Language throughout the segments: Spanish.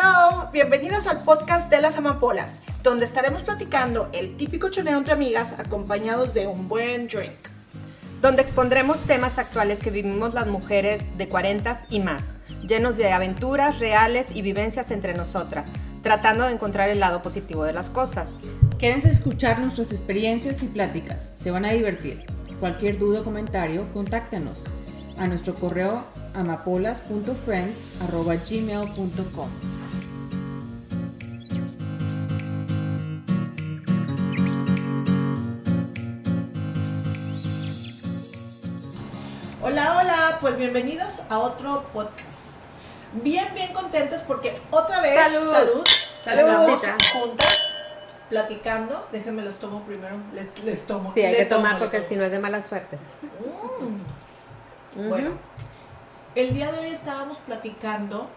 Hello, bienvenidas al podcast de las amapolas, donde estaremos platicando el típico choneo entre amigas acompañados de un buen drink. Donde expondremos temas actuales que vivimos las mujeres de 40 y más, llenos de aventuras reales y vivencias entre nosotras, tratando de encontrar el lado positivo de las cosas. Quédense escuchar nuestras experiencias y pláticas, se van a divertir. Cualquier duda o comentario, contáctenos a nuestro correo amapolas.friends.gmail.com bienvenidos a otro podcast. Bien, bien contentas porque otra vez, Salud. salud, Salud. estamos juntas platicando. Déjenme los tomo primero, les, les tomo. Sí, hay Le que tomar porque si no es de mala suerte. Mm. Bueno, el día de hoy estábamos platicando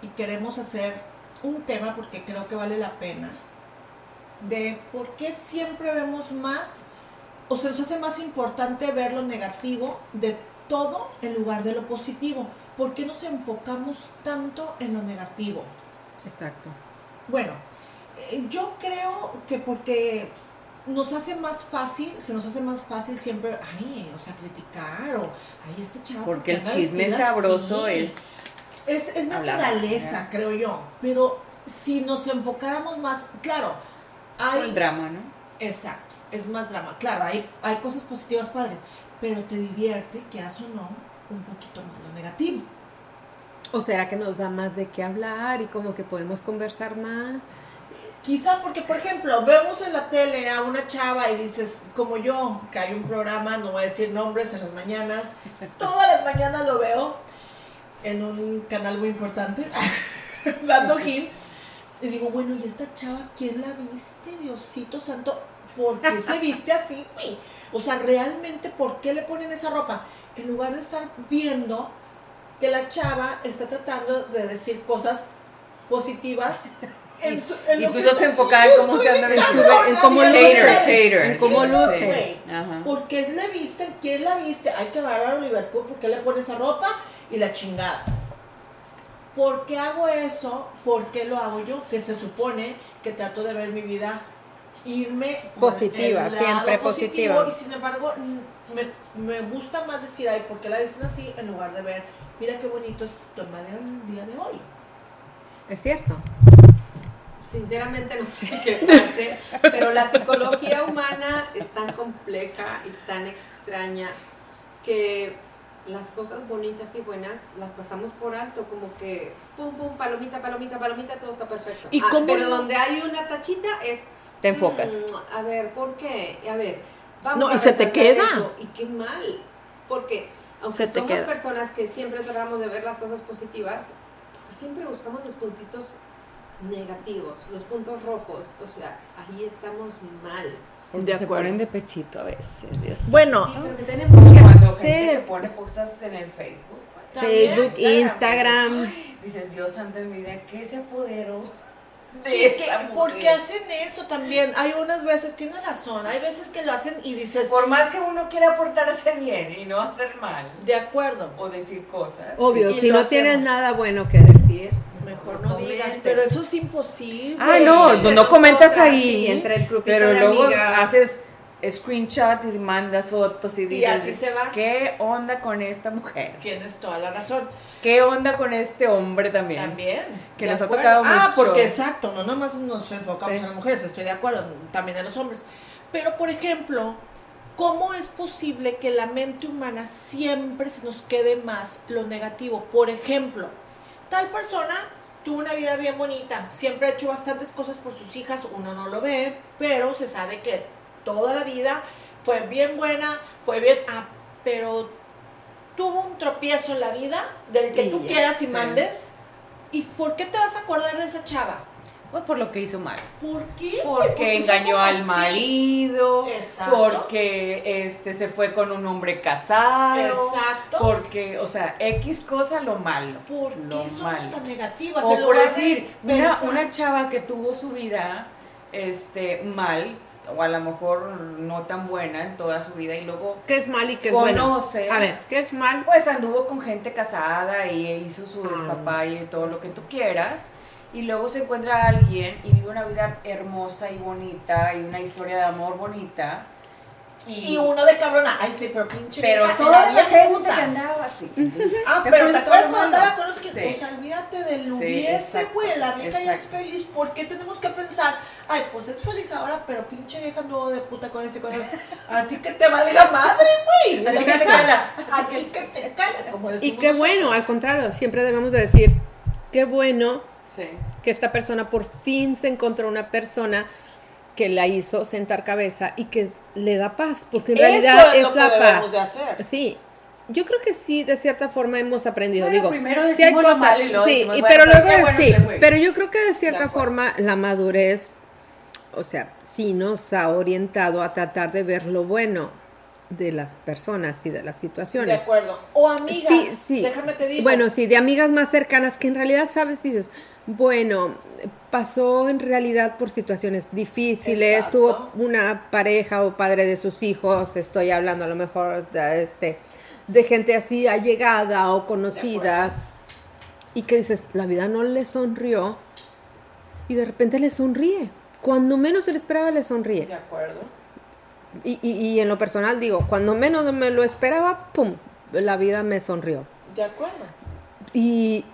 y queremos hacer un tema porque creo que vale la pena de por qué siempre vemos más o se nos hace más importante ver lo negativo de todo en lugar de lo positivo. ¿Por qué nos enfocamos tanto en lo negativo? Exacto. Bueno, eh, yo creo que porque nos hace más fácil, se nos hace más fácil siempre, ay, o sea, criticar o, ay, este chavo. ¿por Porque el chisme sabroso así?" es... Es, naturaleza, creo yo. Pero si nos enfocáramos más, claro, hay... el drama, ¿no? Exacto, es más drama. Claro, hay, hay cosas positivas padres, pero te divierte, quieras o no, un poquito más lo negativo. ¿O será que nos da más de qué hablar y como que podemos conversar más? Quizá porque, por ejemplo, vemos en la tele a una chava y dices, como yo, que hay un programa, no voy a decir nombres en las mañanas, todas las mañanas lo veo en un canal muy importante, dando hints. Y digo, bueno, ¿y esta chava quién la viste? Diosito santo, ¿por qué se viste así, güey? O sea, realmente, ¿por qué le ponen esa ropa? En lugar de estar viendo que la chava está tratando de decir cosas positivas. En su- en Y lo tú que estás está- enfocada en cómo se anda vestido. En cómo luce, en cómo luce. ¿Por qué le viste? ¿Quién la viste? Ay, qué bárbaro Liverpool. ¿Por qué le pones esa ropa? Y la chingada. ¿Por qué hago eso? ¿Por qué lo hago yo? Que se supone que trato de ver mi vida irme por Positiva, el lado siempre positivo, positiva. Y sin embargo, mm, me, me gusta más decir, ay, ¿por qué la visten así? En lugar de ver, mira qué bonito es tu alma del día de hoy. Es cierto. Sinceramente no sé qué pase, pero la psicología humana es tan compleja y tan extraña que las cosas bonitas y buenas las pasamos por alto, como que pum pum, palomita, palomita, palomita, todo está perfecto. ¿Y Ah, cómo pero no? donde hay una tachita es Te enfocas. Mm, a ver, ¿por qué? A ver, vamos No, a y se te queda. eso. Y qué mal. Porque, aunque Se te somos queda. personas que siempre tratamos de ver las cosas positivas, siempre buscamos los puntitos negativos, los puntos rojos. O sea, ahí estamos mal. Porque De se acuerdo. ponen de pechito a veces. Dios. Bueno, Sí, pero que tenemos que Cuando gente que hacer pone cosas en el Facebook. Facebook, Instagram. Dices, Dios santo de mi vida, ¿qué se apoderó de Sí, que, porque hacen eso también. Hay unas veces, tienes razón, hay veces que lo hacen y dices, Por más que uno quiera portarse bien y no hacer mal de acuerdo, o decir cosas. Obvio, si no tienes hacemos. nada bueno que decir, mejor no digas, pero eso es imposible. Ah, no, no comentas ahí. sí, entre el grupito pero de luego amigas. haces screenshot y mandas fotos y dices, así se va. ¿qué onda con esta mujer? Tienes toda la razón. ¿Qué onda con este hombre también? También. Que nos ha acuerdo. tocado Ah, mucho. porque exacto, no nomás nos enfocamos Sí. en las mujeres, estoy de acuerdo, también en los hombres. Pero, por ejemplo, ¿cómo es posible que la mente humana siempre se nos quede más lo negativo? Por ejemplo, tal persona tuvo una vida bien bonita, siempre ha hecho bastantes cosas por sus hijas, uno no lo ve, pero se sabe que toda la vida fue bien buena, fue bien, ah, pero tuvo un tropiezo en la vida del que Y tú ya, quieras y sí. mandes. ¿Y por qué te vas a acordar de esa chava? Pues por lo que hizo mal. ¿Por qué? güey? Porque engañó al así. marido, Exacto. porque este se fue con un hombre casado, Exacto. porque, o sea, X cosa lo malo. ¿Por lo qué somos malo. tan negativas? O por decir, una, pensar- una chava que tuvo su vida este mal, o a lo mejor no tan buena en toda su vida, y luego ¿qué es mal y qué es bueno? conoce, A ver, ¿qué es mal? pues anduvo con gente casada y hizo su Ah. despapalle y todo lo que tú quieras. y luego se encuentra a alguien y vive una vida hermosa y bonita y una historia de amor bonita. Y uno de cabrona, ay sí, pero pinche pero vieja, toda la gente puta. que andaba así. Ah, pero ¿te acuerdas cuando andaba con los que, Sí. o sea, olvídate del Sí, hubiese, güey, la vieja ya es feliz, ¿por qué tenemos que pensar, ay, pues es feliz ahora, pero pinche vieja nuevo de puta con este, con el, a ti que te valga madre, güey, A ti que te cala. a ti que te cala, como Y decimos qué nosotros. bueno, al contrario, siempre debemos de decir, qué bueno Sí. que esta persona por fin se encontró una persona que la hizo sentar cabeza y que le da paz, porque en Eso realidad es es, lo que la paz. de hacer. Sí. Yo creo que sí, de cierta forma hemos aprendido. Bueno, Digo, primero sí hay cosas, malo y luego sí, decimos, y bueno, pero luego bueno sí, pero yo creo que de cierta forma la madurez, o sea, sí nos ha orientado a tratar de ver lo bueno de las personas y de las De situaciones. acuerdo. O amigas, Sí, sí. déjame te digo. Bueno, sí, de amigas más cercanas que en realidad, sabes, dices, bueno, pasó en realidad por situaciones difíciles, Exacto. tuvo una pareja o padre de sus hijos, estoy hablando a lo mejor de, este, de gente así allegada o conocidas, y que dices, la vida no le sonrió, y de repente le sonríe. Cuando menos se le esperaba, le sonríe. De acuerdo. Y, y, y en lo personal digo, cuando menos me lo esperaba, ¡pum! La vida me sonrió. De acuerdo. Y,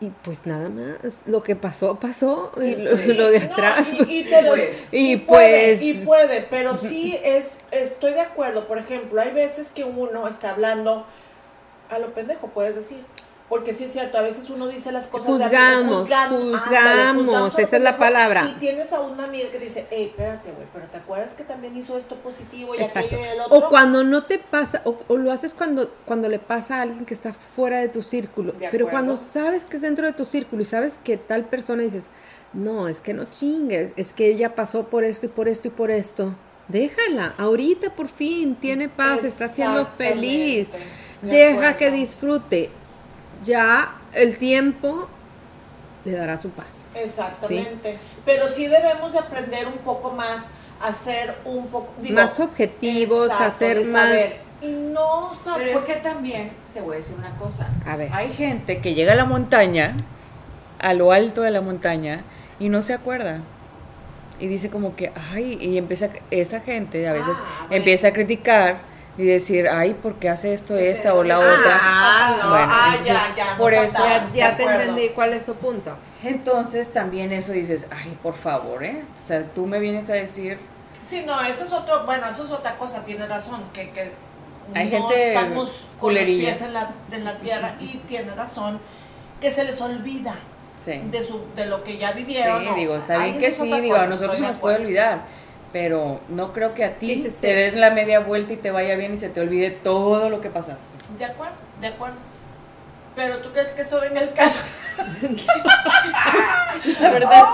y, pues nada más, lo que pasó, pasó, y lo, Sí, lo de no, atrás. y, y te lo- Pues. Y y puede, pues- y puede, pero sí es, estoy de acuerdo. Por ejemplo, hay veces que uno está hablando a lo pendejo, puedes decir. Porque sí es cierto, a veces uno dice las cosas de Juzgamos, ándale, juzgamos, juzgamos esa es la palabra. Y tienes a una amiga que dice, hey, espérate, güey, pero ¿te acuerdas que también hizo esto positivo y Exacto. aquello y el otro? O cuando no te pasa, o, o lo haces cuando, cuando le pasa a alguien que está fuera de tu círculo. De Pero cuando sabes que es dentro de tu círculo y sabes que tal persona dices, no, es que no chingues, es que ella pasó por esto y por esto y por esto. Déjala, ahorita por fin tiene paz, está siendo feliz. Deja que disfrute. Ya el tiempo le dará su paz. Exactamente. Pero sí debemos de aprender un poco más a ser un poco digo, Más objetivos, exacto, a ser de saber. más- y no saber Pero es que también te voy a decir una cosa. A ver. Hay gente que llega a la montaña, a lo alto de la montaña, y no se acuerda. Y dice como que, ay, y empieza, esa gente a veces Ah, empieza a criticar y decir, ay, ¿por qué hace esto esta o la Ah, otra? no, Bueno, ah, entonces, ya, ya, no por eso- captaba, Ya, ya te acuerdo. entendí cuál es su punto. Entonces también eso dices, ay, por favor, ¿eh? O sea, tú me vienes a decir, Sí, no, eso es otro, bueno, eso es otra cosa, tiene razón, que, que Hay no gente estamos con los pies en la, en la tierra y tiene razón, que se les olvida sí. de su de lo que ya Sí, vivieron. ¿no? digo, está bien eso que sí, digo, a nosotros nos puede olvidar, pero no creo que a ti Sí, sí, sí. te des la media vuelta y te vaya bien y se te olvide todo lo que pasaste. De acuerdo, de acuerdo. Pero tú crees que eso venga el caso. La verdad,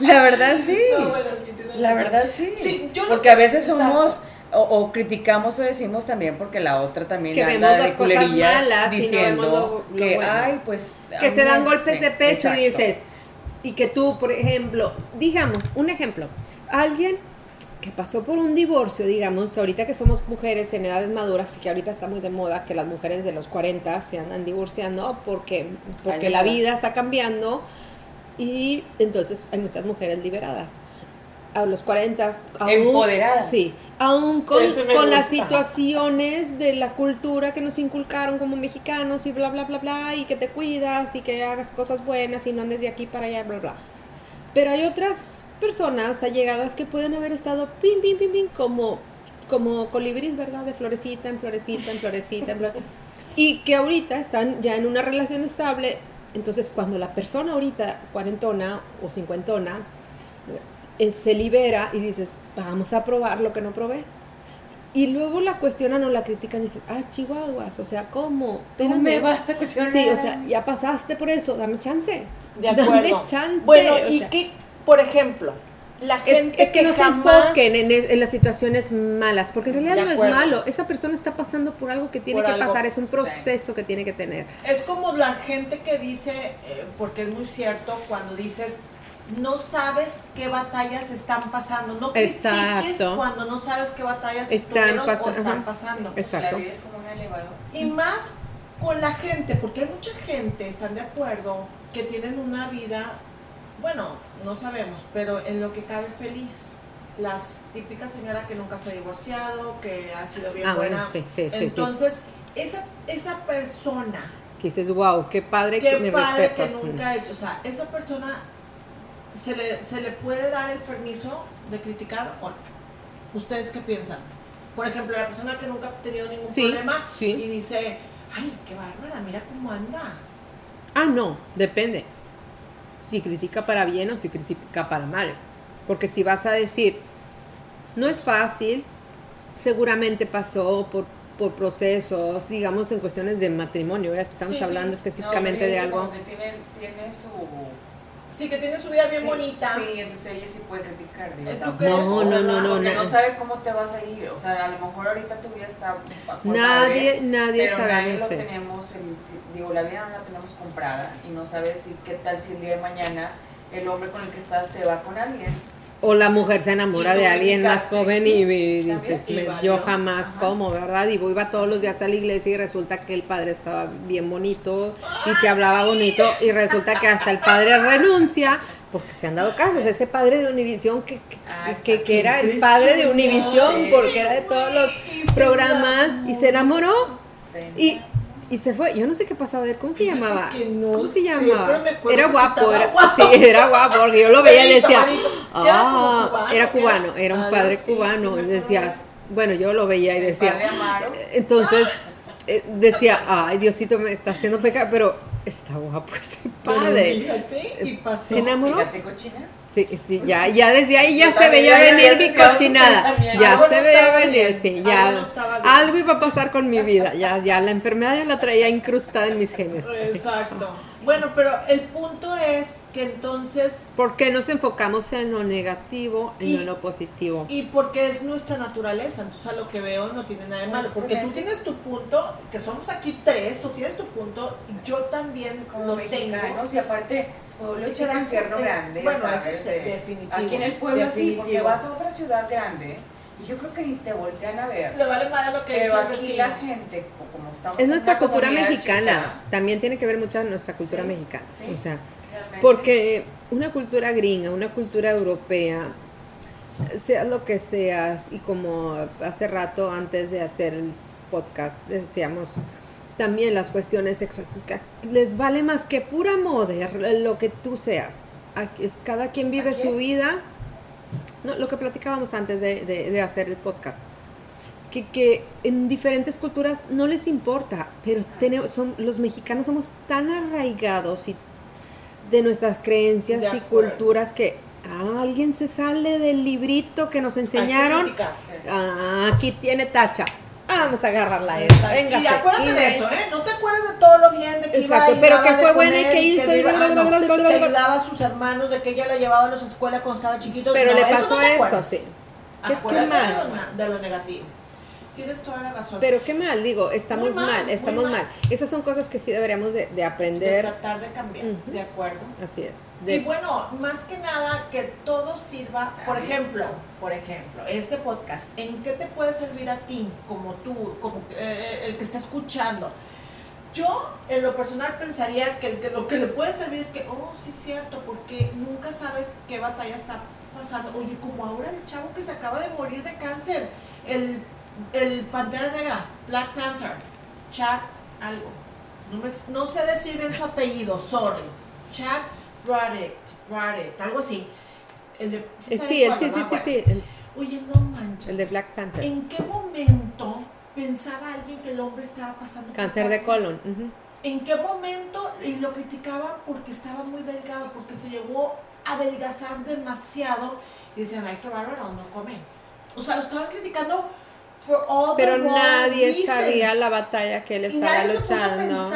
la verdad sí. No, bueno, sí, tienes La razón. verdad sí. Sí, yo porque que- a veces exacto. somos o, o criticamos o decimos también porque la otra también Que anda vemos de las cosas y no diciendo vemos lo- lo que bueno. ay pues Que se dan golpes sí, de pecho y dices, y que tú, por ejemplo, digamos, un ejemplo, alguien que pasó por un divorcio, digamos, ahorita que somos mujeres en edades maduras y que ahorita está muy de moda que las mujeres de los 40 se andan divorciando porque, porque la vida está cambiando y entonces hay muchas mujeres liberadas. A los 40, aún, Empoderadas. Sí, aún con, con las situaciones de la cultura que nos inculcaron como mexicanos y bla, bla, bla, bla, y que te cuidas y que hagas cosas buenas y no andes de aquí para allá, bla, bla. Pero hay otras personas allegadas que pueden haber estado pim, pim, pim, pim, como, como colibris, ¿verdad? De florecita en florecita en florecita Y que ahorita están ya en una relación estable. Entonces, cuando la persona ahorita, cuarentona o cincuentona, eh, se libera y dices, vamos a probar lo que no probé. Y luego la cuestionan o la critican y dicen, ah, chihuahuas, o sea, ¿cómo? Tú me vas a cuestionar. Sí, o sea, ya pasaste por eso, dame chance. De acuerdo. Dame chance. Bueno, o y sea. que, por ejemplo, la gente es que, no jamás... se enfoquen en, es- en las situaciones malas, porque en realidad no es malo. Esa persona está pasando por algo que tiene Por que algo, pasar, es un sí. proceso que tiene que tener. Es como la gente que dice, eh, porque es muy cierto, cuando dices, no sabes qué batallas están pasando. No critiques Exacto. cuando no sabes qué batallas Están estuvieron o están ajá. pasando. Exacto. La vida es como un elevador. Y más con la gente, porque hay mucha gente, están de acuerdo, que tienen una vida, bueno, no sabemos, pero en lo que cabe feliz. Las típicas señora que nunca se ha divorciado, que ha sido bien Ah, bueno, buena. sí, sí, sí. Entonces, esa, esa persona, Que dices, wow, qué padre, que qué mi padre respeto. que nunca ha hecho, o sea, esa persona se le, se le puede dar el permiso de criticar o no. ¿Ustedes qué piensan? Por ejemplo, la persona que nunca ha tenido ningún Sí, problema sí. y dice, ay, qué bárbara, mira cómo anda. Ah, no, depende. Si critica para bien o si critica para mal. Porque si vas a decir, no es fácil, seguramente pasó por, por procesos, digamos, en cuestiones de matrimonio, ¿verdad? Si estamos Sí, hablando específicamente de algo. tiene, tiene su... Sí, que tiene su vida bien sí, bonita. Sí, entonces ella sí puede criticar. Eh, ¿tú crees? No, no, no, no, Porque no sabe cómo te vas a ir. O sea, a lo mejor ahorita tu vida está... Nadie, padre, nadie pero sabe, nadie no lo sé. tenemos, el- digo, la vida no la tenemos comprada y no sabes si qué tal si el día de mañana el hombre con el que estás se va con alguien. O la mujer se enamora de alguien más joven sí, y, y dices, me- yo jamás como, ¿verdad? Y iba todos los días a la iglesia y resulta que el padre estaba bien bonito y te hablaba bonito y resulta que hasta el padre renuncia porque se han dado casos. Ese padre de Univisión que, que, Ah, que- que era el padre de Univisión porque era de todos los programas y se enamoró Sí. y, y se fue. Yo no sé qué pasaba, a ver, ¿cómo se llamaba? que no ¿Cómo se llamaba? me Era guapo, era, guapo. sí, era guapo, porque yo lo veía y decía, ah, cubano, era cubano, era- un padre cubano, sí y decías, bueno, yo lo veía y decía, entonces eh, decía, ay, Diosito me está haciendo pecar, pero está guapo ese padre. Fíjate, y pasó. ¿Se enamoró? Fíjate, cochina. Sí, sí, ya, ya desde ahí ya se veía venir mi cochinada. Ya Algo se veía venir, sí, algo ya. no bien. Algo iba a pasar con mi vida. Ya, ya la enfermedad ya la traía incrustada en mis genes. Exacto. Bueno, pero el punto es que entonces, ¿Por qué nos enfocamos en lo negativo y, no Y- en lo positivo? y porque es nuestra naturaleza, entonces a lo que veo no tiene nada de malo, porque tú tienes tu punto, que somos aquí tres, tú tienes tu punto, yo también como lo tengo. y aparte pueblo Y es un infierno es- grande bueno, ¿sabes? eso sí, De- definitivo, aquí en el pueblo sí porque vas a otra ciudad grande y yo creo que ni te voltean a ver Le vale más lo que pero aquí vecino. la gente co- como estamos Es nuestra cultura mexicana. chica, También tiene que ver mucho en nuestra cultura Sí, mexicana. sí. O sea, realmente, porque una cultura gringa, una cultura europea, seas lo que seas, y como hace rato antes de hacer el podcast decíamos, también las cuestiones sexuales, que les vale más que pura moda lo que tú seas. Aquí Es, cada quien vive ¿A su vida. No, lo que platicábamos antes de, de- de hacer el podcast. Que, que en diferentes culturas no les importa, pero tenemos, son, los mexicanos somos tan arraigados y de nuestras creencias De y culturas que ah, alguien se sale del librito que nos enseñaron. Ah, aquí tiene tacha. Vamos a agarrarla esa. Venga. y acuérdate de eso, ¿eh? No te acuerdas de todo lo bien de que Exacto, iba y pero que fue buena y que hizo y que ayudaba a sus hermanos, de que ella la llevaba a la escuela cuando estaba chiquito. Pero le pasó esto, sí. Qué- mal. De lo negativo. Tienes toda la razón. Pero qué mal, digo, estamos mal, estamos mal. mal. Esas son cosas que sí deberíamos de, de de aprender. tratar de cambiar, de acuerdo. Así es. Y bueno, más que nada que todo sirva, por ejemplo, por ejemplo, este podcast, ¿en qué te puede servir a ti, como tú, como eh, el que está escuchando? Yo, en lo personal, pensaría que, el que lo que le puede servir es que, oh, sí es cierto, porque nunca sabes qué batalla está pasando. Oye, como ahora el chavo que se acaba de morir de cáncer, el, el Pantera Negra, Black Panther, Chad, algo. No, me- no sé decir bien su apellido, sorry. Chad Braddock, Braddock, algo así. El de, eh, sí, el- cuál, sí, sí, sí, sí, el, Oye, no manches. el de Black Panther. ¿En qué momento pensaba alguien que el hombre estaba pasando por Cáncer de colon. ¿En qué momento? Y lo criticaban porque estaba muy delgado, porque se llegó a adelgazar demasiado. Y decían, ay, qué bárbaro, no come. O sea, lo estaban criticando Pero nadie reasons. sabía la batalla que él estaba luchando.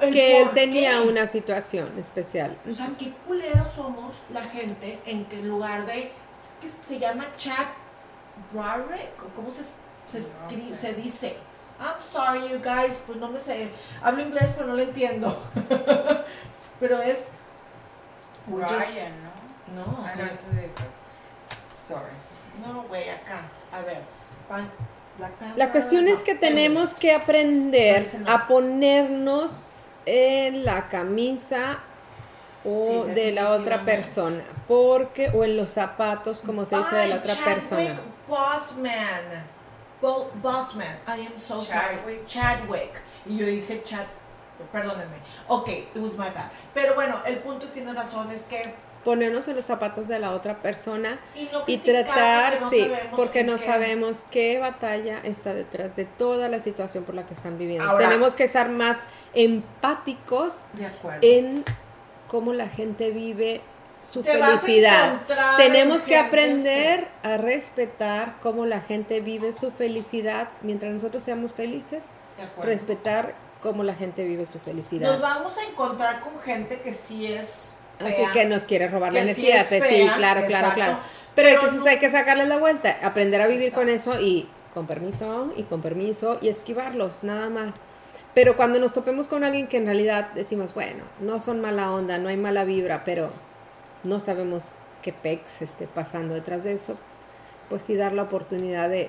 Que él tenía qué. una situación especial. O sea, qué culeros somos la gente en que en lugar de. ¿qué se llama Chad? ¿O ¿Cómo se, se, escribe, sé. se dice? I'm sorry, you guys, pues no me sé. Hablo inglés, pero no lo entiendo. pero es. we just- Ryan, ¿no? no, o Ah, sea, no, eso de... Sorry. no, güey, acá. A ver. Pan- La cuestión es que tenemos que aprender a ponernos en la camisa o Sí, de la otra persona. Porque, o en los zapatos, como se dice, de la otra Chadwick persona. Bossman. Bo- Bossman. I am so sorry. Chadwick. Chadwick. Y yo dije Chad. Perdónenme. Ok, it was my bad. Pero bueno, el punto tiene razón es que. Ponernos en los zapatos de la otra persona Y, no y criticar tratar, porque no sí, sabemos porque no qué- sabemos qué batalla está detrás de toda la situación por la que están viviendo. Ahora- Tenemos que ser más empáticos De en cómo la gente vive su Te felicidad. Tenemos que aprender a respetar cómo la gente vive su felicidad mientras nosotros seamos felices, respetar cómo la gente vive su Nos felicidad. vamos a encontrar con gente que sí es. Así que nos quiere robar la energía, es pues sí, fea, claro, claro, exacto, claro. Pero, pero entonces no- hay que sacarles la vuelta, aprender a vivir con eso y con permiso y con permiso y esquivarlos, nada más. Pero cuando nos topemos con alguien que en realidad decimos, bueno, no son mala onda, no hay mala vibra, pero no sabemos qué pex esté pasando detrás de eso, pues sí dar la oportunidad de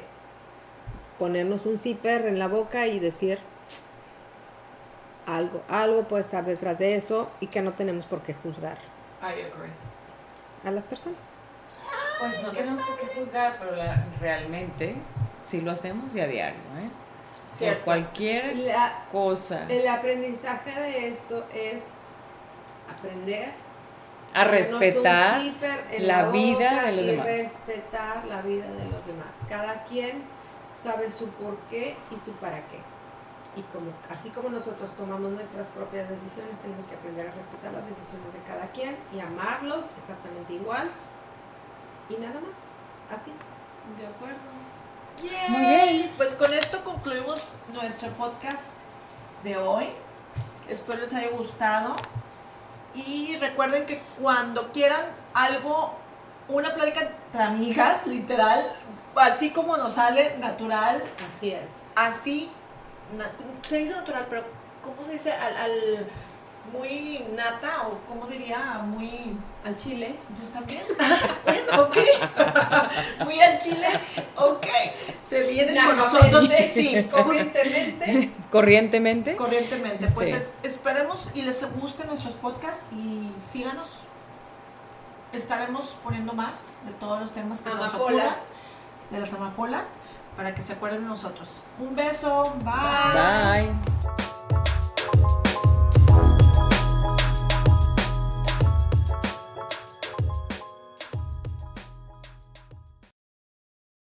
ponernos un zipper en la boca y decir algo, algo puede estar detrás de eso y que no tenemos por qué juzgar I agree. a las personas. Pues no tenemos por qué juzgar, pero la- realmente sí lo hacemos y a diario, ¿eh? Por cualquier La- cosa. el aprendizaje de esto es aprender A respetar la vida de los y demás. respetar la vida de los demás. Cada quien sabe su por qué y su para qué. Y como, así como nosotros tomamos nuestras propias decisiones, tenemos que aprender a respetar las decisiones de cada quien y amarlos exactamente igual. Y nada más. Así. De acuerdo. Muy bien. Pues con esto concluimos nuestro podcast de hoy. Espero les haya gustado. Y recuerden que cuando quieran algo, una plática entre amigas, literal, así como nos sale natural, Así es. así, se dice natural, pero ¿cómo se dice? Al, al- muy nata o cómo diría, muy... Al chile. Pues también. bueno, ok. Muy al chile. Ok. Se vienen con nosotros. Lagamente. Sí, corrientemente. corrientemente. Corrientemente. Pues Sí. es- esperemos y les gusten nuestros podcasts y síganos. Estaremos poniendo más de todos los temas que se nos Amapolas. ocurran, de las amapolas, para que se acuerden de nosotros. Un beso. Bye. Bye.